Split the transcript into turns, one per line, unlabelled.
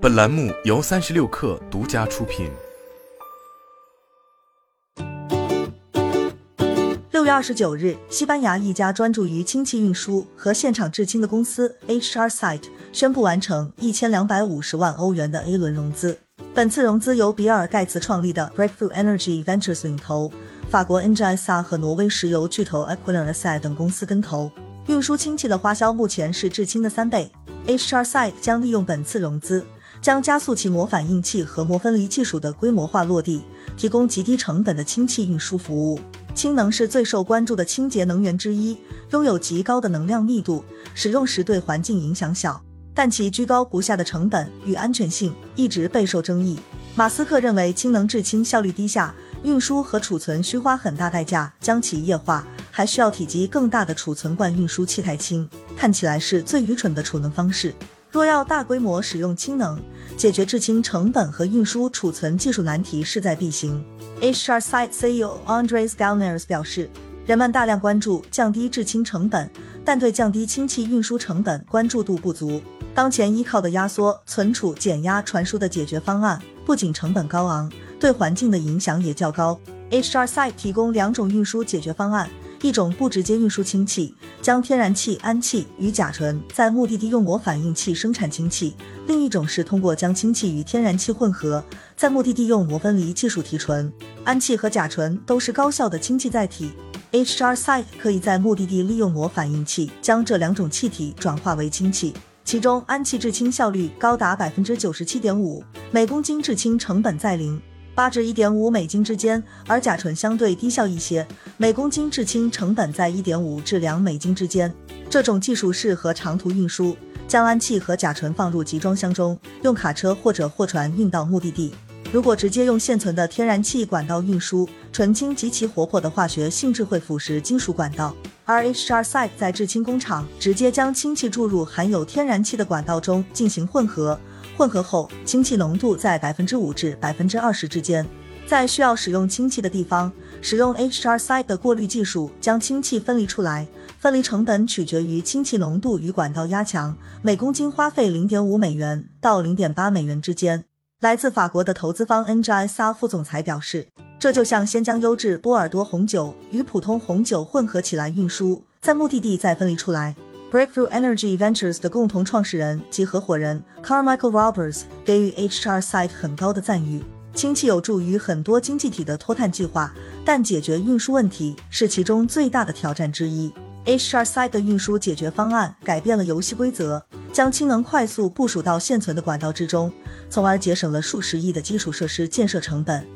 本栏目由三十六氪独家出品。
六月二十九日，西班牙一家专注于氢气运输和现场制氢的公司 HR Site 宣布完成一千两百五十万欧元的 A 轮融资。本次融资由比尔盖茨创立的 Breakthrough Energy Ventures 领投，法国 NGSA 和挪威石油巨头 Equinor SA 等公司跟投。运输氢气的花销目前是制氢的三倍。HR Site 将利用本次融资，将加速其膜反应器和膜分离技术的规模化落地，提供极低成本的氢气运输服务。氢能是最受关注的清洁能源之一，拥有极高的能量密度，使用时对环境影响小。但其居高不下的成本与安全性一直备受争议。马斯克认为氢能制氢效率低下，运输和储存需花很大代价将其液化，还需要体积更大的储存罐运输气态氢，看起来是最愚蠢的储能方式。若要大规模使用氢能，解决制氢成本和运输储存技术难题势在必行。HR Site CEO Andres Galners 表示，人们大量关注降低制氢成本，但对降低氢气运输成本关注度不足。当前依靠的压缩、存储、减压、传输的解决方案，不仅成本高昂，对环境的影响也较高。HR Site 提供两种运输解决方案：一种不直接运输氢气，将天然气、氨气与甲醇在目的地用膜反应器生产氢气；另一种是通过将氢气与天然气混合，在目的地用膜分离技术提纯。氨气和甲醇都是高效的氢气载体，HR Site 可以在目的地利用膜反应器将这两种气体转化为氢气。其中，氨气制氢效率高达百分之九十七点五，每公斤制氢成本在零八至一点五美金之间；而甲醇相对低效一些，每公斤制氢成本在一点五至两美金之间。这种技术适合长途运输，将氨气和甲醇放入集装箱中，用卡车或者货船运到目的地。如果直接用现存的天然气管道运输，纯氢极其活泼的化学性质会腐蚀金属管道。而 HR Site 在制氢工厂直接将氢气注入含有天然气的管道中进行混合，混合后氢气浓度在百分之五至百分之二十之间。在需要使用氢气的地方，使用 HR Site 的过滤技术将氢气分离出来，分离成本取决于氢气浓度与管道压强，每公斤花费零点五美元到零点八美元之间。来自法国的投资方 NGSA 副总裁表示。这就像先将优质波尔多红酒与普通红酒混合起来运输，在目的地再分离出来。Breakthrough Energy Ventures 的共同创始人及合伙人 Carmichael Roberts 给予 HR Site 很高的赞誉。氢气有助于很多经济体的脱碳计划，但解决运输问题是其中最大的挑战之一。HR Site 的运输解决方案改变了游戏规则，将氢能快速部署到现存的管道之中，从而节省了数十亿的基础设施建设成本。